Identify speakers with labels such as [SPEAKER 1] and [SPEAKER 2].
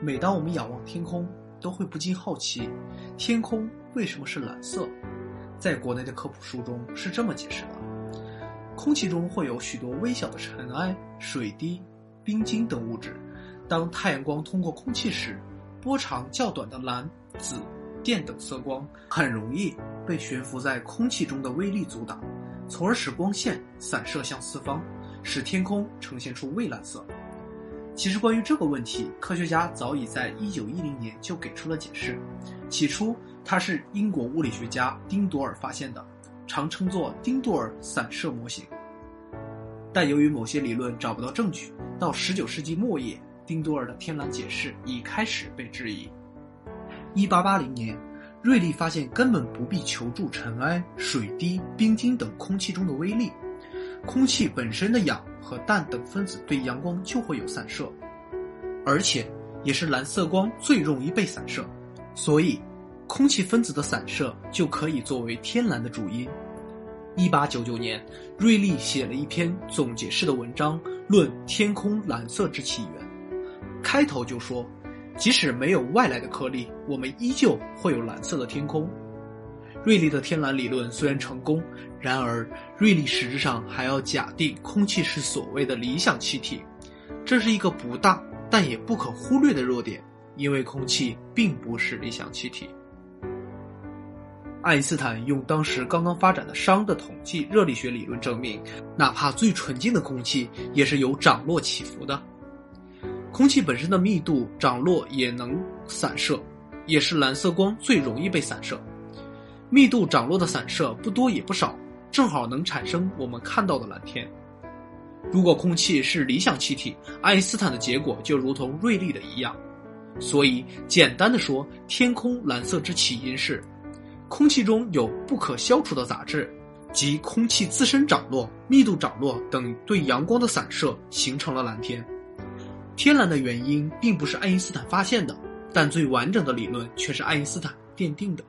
[SPEAKER 1] 每当我们仰望天空，都会不禁好奇，天空为什么是蓝色？在国内的科普书中是这么解释的：空气中会有许多微小的尘埃、水滴、冰晶等物质，当太阳光通过空气时，波长较短的蓝、紫、靛等色光很容易被悬浮在空气中的微粒阻挡，从而使光线散射向四方，使天空呈现出蔚蓝色。其实，关于这个问题，科学家早已在1910年就给出了解释。起初，它是英国物理学家丁多尔发现的，常称作丁多尔散射模型。但由于某些理论找不到证据，到19世纪末叶，丁多尔的天蓝解释已开始被质疑。1880年，瑞利发现根本不必求助尘埃、水滴、冰晶等空气中的微粒。空气本身的氧和氮等分子对阳光就会有散射，而且也是蓝色光最容易被散射，所以空气分子的散射就可以作为天蓝的主因。一八九九年，瑞利写了一篇总结式的文章，论天空蓝色之起源。开头就说，即使没有外来的颗粒，我们依旧会有蓝色的天空。瑞利的天蓝理论虽然成功，然而瑞利实质上还要假定空气是所谓的理想气体，这是一个不大但也不可忽略的弱点，因为空气并不是理想气体。爱因斯坦用当时刚刚发展的熵的统计热力学理论证明，哪怕最纯净的空气也是有涨落起伏的，空气本身的密度涨落也能散射，也是蓝色光最容易被散射。密度涨落的散射不多也不少，正好能产生我们看到的蓝天。如果空气是理想气体，爱因斯坦的结果就如同瑞利的一样。所以，简单的说，天空蓝色之起因是空气中有不可消除的杂质，即空气自身涨落、密度涨落等对阳光的散射形成了蓝天。天蓝的原因并不是爱因斯坦发现的，但最完整的理论却是爱因斯坦奠定的。